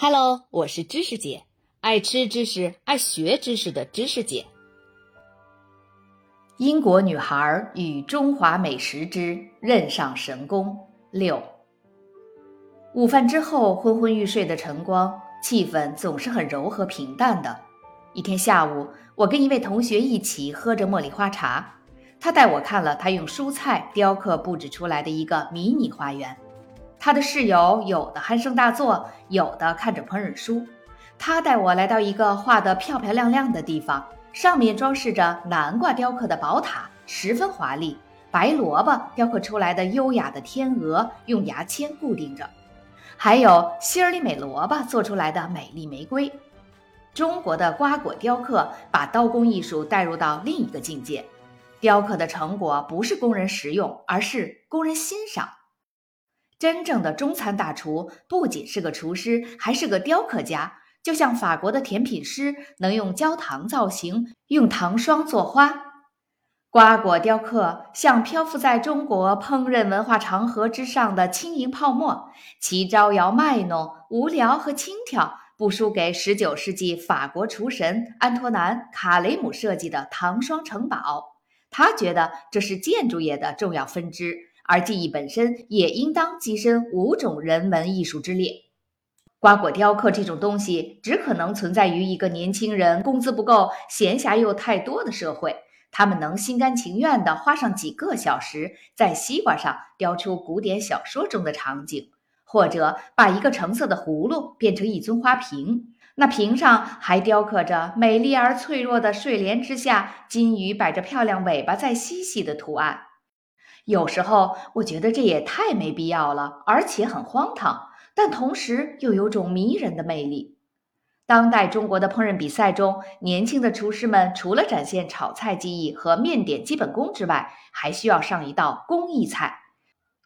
Hello，我是知识姐，爱吃知识、爱学知识的知识姐。英国女孩与中华美食之任上神功六。午饭之后昏昏欲睡的晨光，气氛总是很柔和平淡的。一天下午，我跟一位同学一起喝着茉莉花茶，他带我看了他用蔬菜雕刻布置出来的一个迷你花园。他的室友有的鼾声大作，有的看着烹饪书。他带我来到一个画得漂漂亮亮的地方，上面装饰着南瓜雕刻的宝塔，十分华丽。白萝卜雕刻出来的优雅的天鹅，用牙签固定着。还有希尔里美萝卜做出来的美丽玫瑰。中国的瓜果雕刻把刀工艺术带入到另一个境界。雕刻的成果不是供人食用，而是供人欣赏。真正的中餐大厨不仅是个厨师，还是个雕刻家。就像法国的甜品师能用焦糖造型，用糖霜做花。瓜果雕刻像漂浮在中国烹饪文化长河之上的轻盈泡沫，其招摇卖弄、无聊和轻佻，不输给十九世纪法国厨神安托南·卡雷姆设计的糖霜城堡。他觉得这是建筑业的重要分支。而技艺本身也应当跻身五种人文艺术之列。瓜果雕刻这种东西，只可能存在于一个年轻人工资不够、闲暇又太多的社会。他们能心甘情愿地花上几个小时，在西瓜上雕出古典小说中的场景，或者把一个橙色的葫芦变成一尊花瓶，那瓶上还雕刻着美丽而脆弱的睡莲之下，金鱼摆着漂亮尾巴在嬉戏的图案。有时候我觉得这也太没必要了，而且很荒唐，但同时又有种迷人的魅力。当代中国的烹饪比赛中，年轻的厨师们除了展现炒菜技艺和面点基本功之外，还需要上一道工艺菜。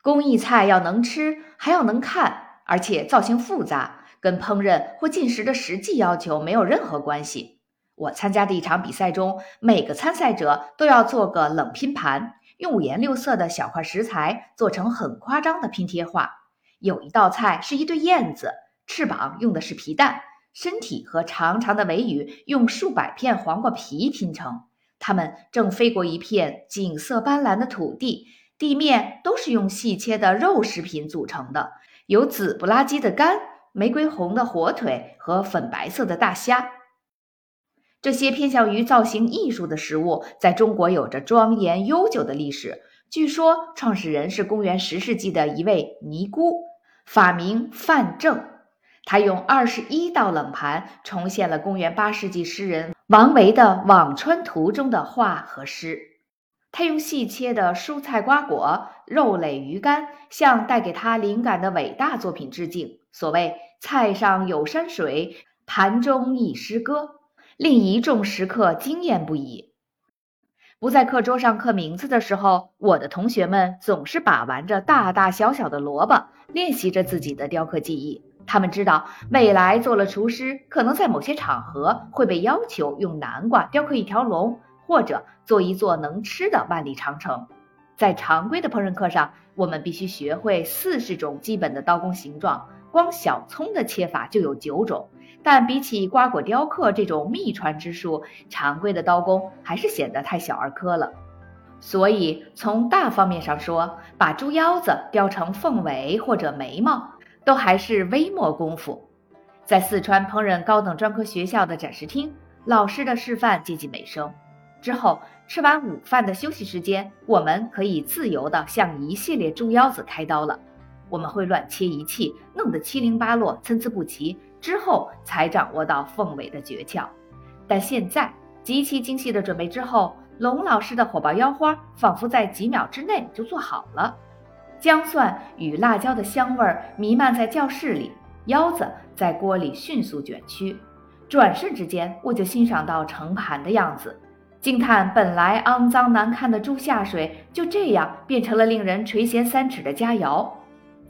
工艺菜要能吃，还要能看，而且造型复杂，跟烹饪或进食的实际要求没有任何关系。我参加的一场比赛中，每个参赛者都要做个冷拼盘。用五颜六色的小块食材做成很夸张的拼贴画。有一道菜是一对燕子，翅膀用的是皮蛋，身体和长长的尾羽用数百片黄瓜皮拼成。它们正飞过一片景色斑斓的土地，地面都是用细切的肉食品组成的，有紫不拉几的肝、玫瑰红的火腿和粉白色的大虾。这些偏向于造型艺术的食物，在中国有着庄严悠久的历史。据说创始人是公元十世纪的一位尼姑，法名范正。他用二十一道冷盘重现了公元八世纪诗人王维的《辋川图》中的画和诗。他用细切的蔬菜、瓜果、肉类、鱼干，向带给他灵感的伟大作品致敬。所谓“菜上有山水，盘中一诗歌”。令一众食客惊艳不已。不在课桌上刻名字的时候，我的同学们总是把玩着大大小小的萝卜，练习着自己的雕刻技艺。他们知道，未来做了厨师，可能在某些场合会被要求用南瓜雕刻一条龙，或者做一座能吃的万里长城。在常规的烹饪课上，我们必须学会四十种基本的刀工形状，光小葱的切法就有九种。但比起瓜果雕刻这种秘传之术，常规的刀工还是显得太小儿科了。所以从大方面上说，把猪腰子雕成凤尾或者眉毛，都还是微末功夫。在四川烹饪高等专科学校的展示厅，老师的示范接近尾声。之后吃完午饭的休息时间，我们可以自由地向一系列猪腰子开刀了。我们会乱切一气，弄得七零八落、参差不齐。之后才掌握到凤尾的诀窍，但现在极其精细的准备之后，龙老师的火爆腰花仿佛在几秒之内就做好了。姜蒜与辣椒的香味弥漫在教室里，腰子在锅里迅速卷曲，转瞬之间我就欣赏到盛盘的样子，惊叹本来肮脏难看的猪下水就这样变成了令人垂涎三尺的佳肴。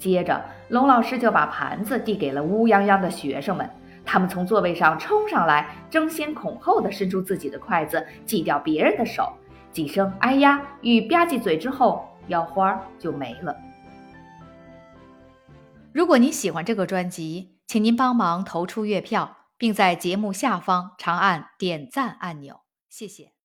接着，龙老师就把盘子递给了乌泱泱的学生们。他们从座位上冲上来，争先恐后地伸出自己的筷子，挤掉别人的手。几声“哎呀”与吧唧嘴之后，腰花就没了。如果您喜欢这个专辑，请您帮忙投出月票，并在节目下方长按点赞按钮，谢谢。